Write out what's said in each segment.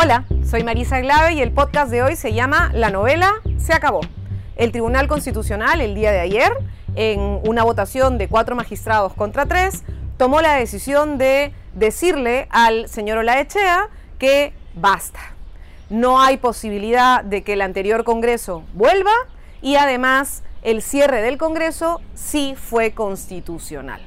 Hola, soy Marisa Glave y el podcast de hoy se llama La novela se acabó. El Tribunal Constitucional el día de ayer, en una votación de cuatro magistrados contra tres, tomó la decisión de decirle al señor Olaechea que basta. No hay posibilidad de que el anterior Congreso vuelva y además el cierre del Congreso sí fue constitucional.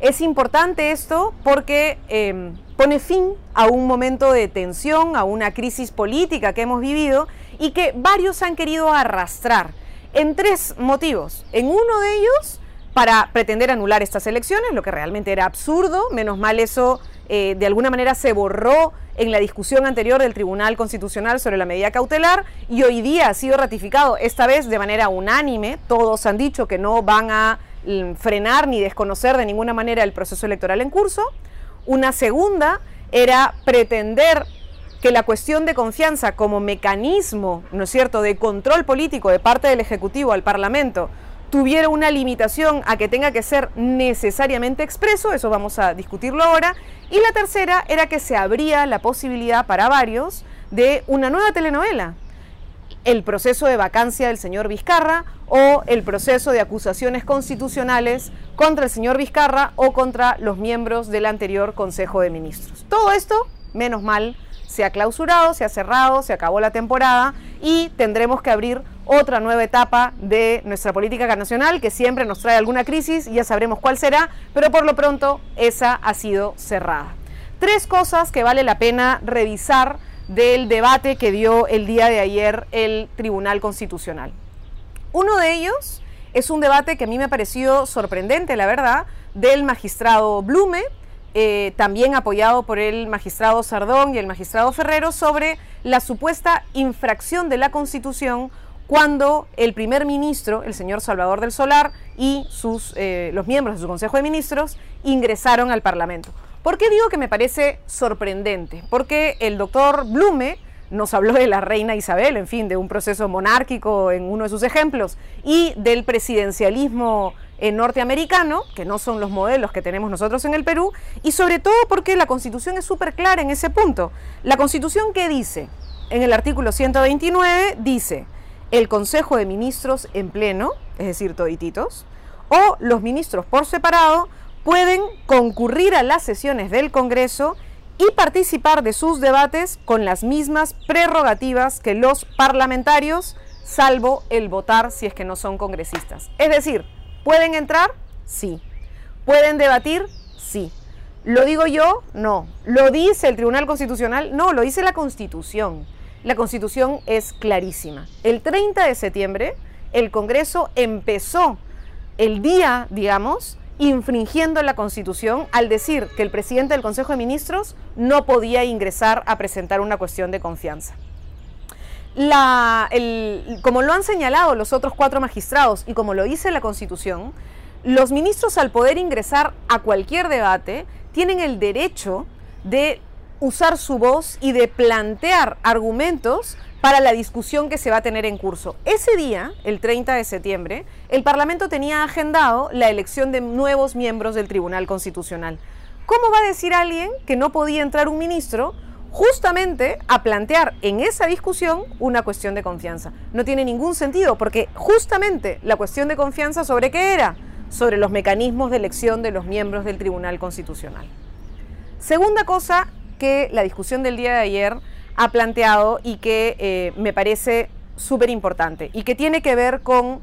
Es importante esto porque em, pone fin a un momento de tensión, a una crisis política que hemos vivido y que varios han querido arrastrar en tres motivos. En uno de ellos, para pretender anular estas elecciones, lo que realmente era absurdo, menos mal eso eh, de alguna manera se borró en la discusión anterior del Tribunal Constitucional sobre la medida cautelar y hoy día ha sido ratificado, esta vez de manera unánime, todos han dicho que no van a Mm, frenar ni desconocer de ninguna manera el proceso electoral en curso. Una segunda era pretender que la cuestión de confianza como mecanismo, ¿no es cierto?, de control político de parte del Ejecutivo al Parlamento tuviera una limitación a que tenga que ser necesariamente expreso, eso vamos a discutirlo ahora, y la tercera era que se abría la posibilidad para varios de una nueva telenovela, el proceso de vacancia del señor Vizcarra o el proceso de acusaciones constitucionales contra el señor Vizcarra o contra los miembros del anterior Consejo de Ministros. Todo esto, menos mal, se ha clausurado, se ha cerrado, se acabó la temporada y tendremos que abrir otra nueva etapa de nuestra política nacional que siempre nos trae alguna crisis, ya sabremos cuál será, pero por lo pronto esa ha sido cerrada. Tres cosas que vale la pena revisar del debate que dio el día de ayer el Tribunal Constitucional. Uno de ellos es un debate que a mí me ha parecido sorprendente, la verdad, del magistrado Blume, eh, también apoyado por el magistrado Sardón y el magistrado Ferrero, sobre la supuesta infracción de la Constitución cuando el primer ministro, el señor Salvador del Solar, y sus, eh, los miembros de su Consejo de Ministros ingresaron al Parlamento. ¿Por qué digo que me parece sorprendente? Porque el doctor Blume nos habló de la reina Isabel, en fin, de un proceso monárquico en uno de sus ejemplos, y del presidencialismo eh, norteamericano, que no son los modelos que tenemos nosotros en el Perú, y sobre todo porque la constitución es súper clara en ese punto. La constitución que dice, en el artículo 129, dice, el Consejo de Ministros en pleno, es decir, todititos, o los ministros por separado, pueden concurrir a las sesiones del Congreso y participar de sus debates con las mismas prerrogativas que los parlamentarios, salvo el votar si es que no son congresistas. Es decir, ¿pueden entrar? Sí. ¿Pueden debatir? Sí. ¿Lo digo yo? No. ¿Lo dice el Tribunal Constitucional? No, lo dice la Constitución. La Constitución es clarísima. El 30 de septiembre el Congreso empezó el día, digamos, infringiendo la Constitución al decir que el presidente del Consejo de Ministros no podía ingresar a presentar una cuestión de confianza. como lo han señalado los otros cuatro magistrados y como lo dice la Constitución, los ministros al poder ingresar a cualquier debate tienen el derecho de usar su voz y de plantear argumentos para la discusión que se va a tener en curso. Ese día, el 30 de septiembre, el Parlamento tenía agendado la elección de nuevos miembros del Tribunal Constitucional. ¿Cómo va a decir alguien que no podía entrar un ministro justamente a plantear en esa discusión una cuestión de confianza? No tiene ningún sentido porque justamente la cuestión de confianza sobre qué era? Sobre los mecanismos de elección de los miembros del Tribunal Constitucional. Segunda cosa que la discusión del día de ayer ha planteado y que eh, me parece súper importante y que tiene que ver con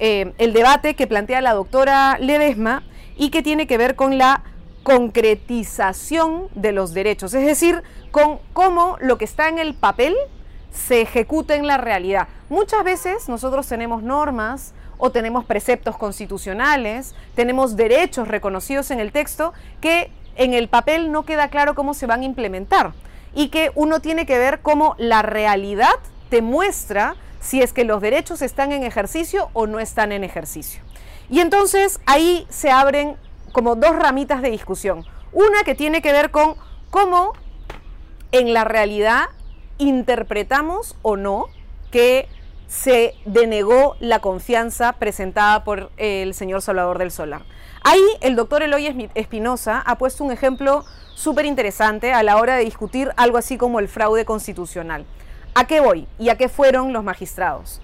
eh, el debate que plantea la doctora Ledesma y que tiene que ver con la concretización de los derechos, es decir, con cómo lo que está en el papel se ejecuta en la realidad. Muchas veces nosotros tenemos normas o tenemos preceptos constitucionales, tenemos derechos reconocidos en el texto que en el papel no queda claro cómo se van a implementar y que uno tiene que ver cómo la realidad te muestra si es que los derechos están en ejercicio o no están en ejercicio. Y entonces ahí se abren como dos ramitas de discusión. Una que tiene que ver con cómo en la realidad interpretamos o no que se denegó la confianza presentada por el señor Salvador del Solar. Ahí el doctor Eloy Espinosa ha puesto un ejemplo súper interesante a la hora de discutir algo así como el fraude constitucional. ¿A qué voy? ¿Y a qué fueron los magistrados?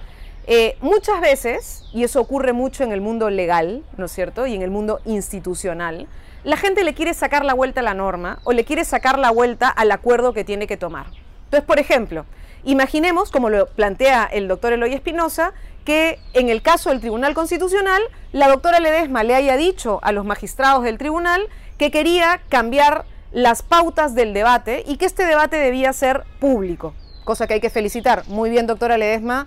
Eh, muchas veces, y eso ocurre mucho en el mundo legal, ¿no es cierto? Y en el mundo institucional, la gente le quiere sacar la vuelta a la norma o le quiere sacar la vuelta al acuerdo que tiene que tomar. Entonces, por ejemplo, imaginemos, como lo plantea el doctor Eloy Espinosa, que en el caso del Tribunal Constitucional, la doctora Ledesma le haya dicho a los magistrados del tribunal que quería cambiar las pautas del debate y que este debate debía ser público, cosa que hay que felicitar. Muy bien, doctora Ledesma,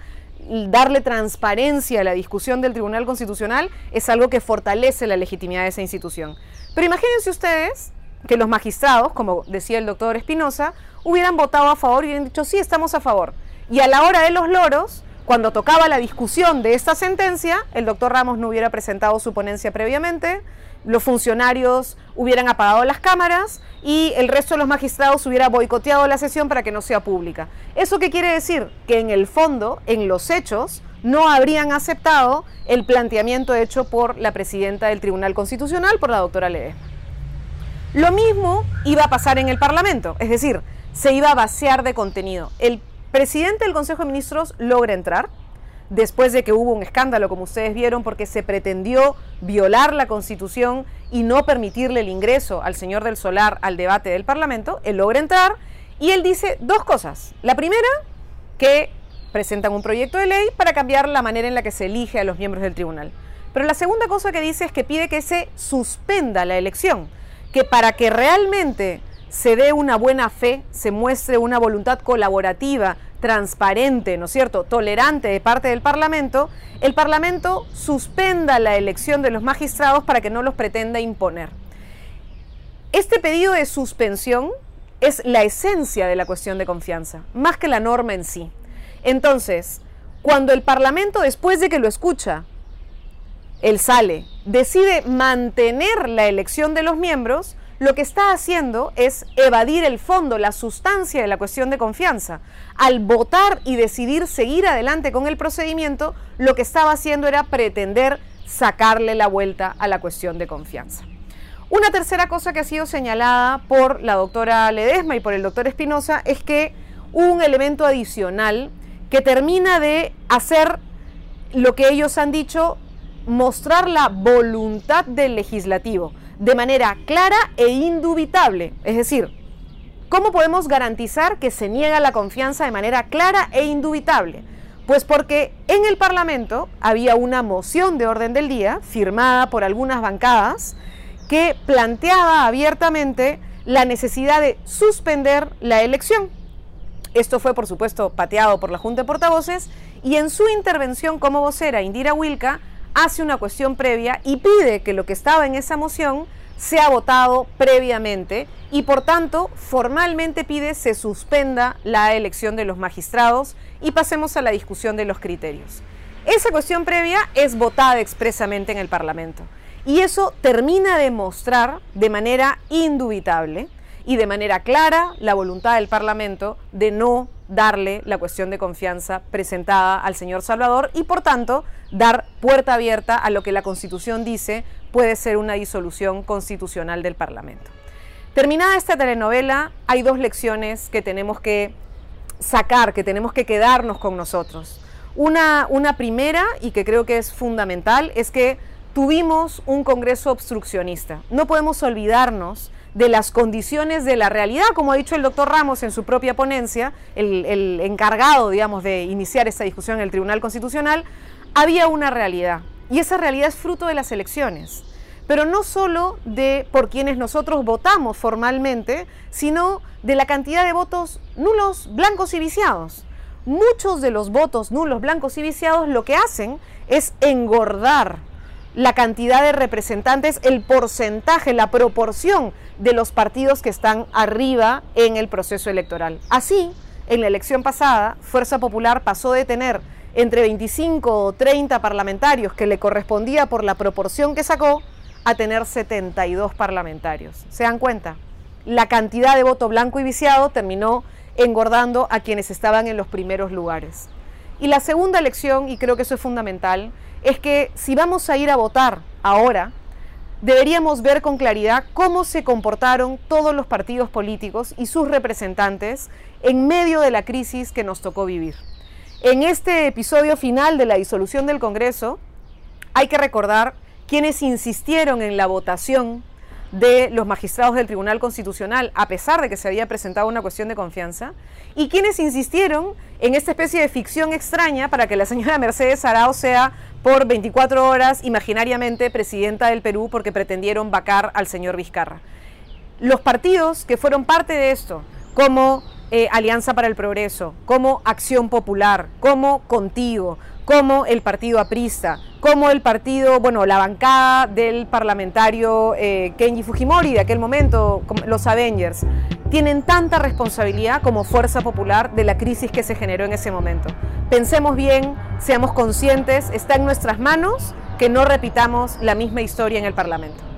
darle transparencia a la discusión del Tribunal Constitucional es algo que fortalece la legitimidad de esa institución. Pero imagínense ustedes que los magistrados, como decía el doctor Espinosa, hubieran votado a favor y hubieran dicho, sí, estamos a favor. Y a la hora de los loros, cuando tocaba la discusión de esta sentencia, el doctor Ramos no hubiera presentado su ponencia previamente, los funcionarios hubieran apagado las cámaras y el resto de los magistrados hubiera boicoteado la sesión para que no sea pública. ¿Eso qué quiere decir? Que en el fondo, en los hechos, no habrían aceptado el planteamiento hecho por la presidenta del Tribunal Constitucional, por la doctora Ledesma. Lo mismo iba a pasar en el Parlamento, es decir, se iba a vaciar de contenido. El presidente del Consejo de Ministros logra entrar, después de que hubo un escándalo, como ustedes vieron, porque se pretendió violar la Constitución y no permitirle el ingreso al señor del Solar al debate del Parlamento, él logra entrar y él dice dos cosas. La primera, que presentan un proyecto de ley para cambiar la manera en la que se elige a los miembros del tribunal. Pero la segunda cosa que dice es que pide que se suspenda la elección, que para que realmente se dé una buena fe, se muestre una voluntad colaborativa, transparente, ¿no es cierto?, tolerante de parte del Parlamento, el Parlamento suspenda la elección de los magistrados para que no los pretenda imponer. Este pedido de suspensión es la esencia de la cuestión de confianza, más que la norma en sí. Entonces, cuando el Parlamento, después de que lo escucha, él sale, decide mantener la elección de los miembros, lo que está haciendo es evadir el fondo, la sustancia de la cuestión de confianza. Al votar y decidir seguir adelante con el procedimiento, lo que estaba haciendo era pretender sacarle la vuelta a la cuestión de confianza. Una tercera cosa que ha sido señalada por la doctora Ledesma y por el doctor Espinosa es que un elemento adicional que termina de hacer lo que ellos han dicho, mostrar la voluntad del legislativo de manera clara e indubitable. Es decir, ¿cómo podemos garantizar que se niega la confianza de manera clara e indubitable? Pues porque en el Parlamento había una moción de orden del día firmada por algunas bancadas que planteaba abiertamente la necesidad de suspender la elección. Esto fue, por supuesto, pateado por la Junta de Portavoces y en su intervención como vocera, Indira Wilka hace una cuestión previa y pide que lo que estaba en esa moción sea votado previamente y por tanto formalmente pide se suspenda la elección de los magistrados y pasemos a la discusión de los criterios. Esa cuestión previa es votada expresamente en el Parlamento y eso termina de mostrar de manera indubitable y de manera clara la voluntad del Parlamento de no darle la cuestión de confianza presentada al señor Salvador y por tanto dar puerta abierta a lo que la Constitución dice puede ser una disolución constitucional del Parlamento. Terminada esta telenovela, hay dos lecciones que tenemos que sacar, que tenemos que quedarnos con nosotros. Una, una primera, y que creo que es fundamental, es que tuvimos un Congreso obstruccionista. No podemos olvidarnos de las condiciones de la realidad, como ha dicho el doctor Ramos en su propia ponencia, el, encargado, digamos, de iniciar esta discusión en el Tribunal Constitucional, había una realidad. Y esa realidad es fruto de las elecciones. Pero no solo de por quienes nosotros votamos formalmente, sino de la cantidad de votos nulos, blancos y viciados. Muchos de los votos nulos, blancos y viciados lo que hacen es engordar la cantidad de representantes, el porcentaje, la proporción de los partidos que están arriba en el proceso electoral. Así, en la elección pasada, Fuerza Popular pasó de tener entre 25 o 30 parlamentarios que le correspondía por la proporción que sacó a tener 72 parlamentarios. ¿Se dan cuenta? La cantidad de voto blanco y viciado terminó engordando a quienes estaban en los primeros lugares. Y la segunda lección, y creo que eso es fundamental, es que si vamos a ir a votar ahora, deberíamos ver con claridad cómo se comportaron todos los partidos políticos y sus representantes en medio de la crisis que nos tocó vivir. En este episodio final de la disolución del Congreso, hay que recordar quienes insistieron en la votación de los magistrados del Tribunal Constitucional, a pesar de que se había presentado una cuestión de confianza, y quienes insistieron en esta especie de ficción extraña para que la señora Mercedes Arao sea por 24 horas imaginariamente presidenta del Perú porque pretendieron vacar al señor Vizcarra. Los partidos que fueron parte de esto, como eh, Alianza para el Progreso, como Acción Popular, como Contigo, como el partido aprista, como el partido, bueno, la bancada del parlamentario eh, Kenji Fujimori de aquel momento, los Avengers, tienen tanta responsabilidad como fuerza popular de la crisis que se generó en ese momento. Pensemos bien, seamos conscientes, está en nuestras manos que no repitamos la misma historia en el Parlamento.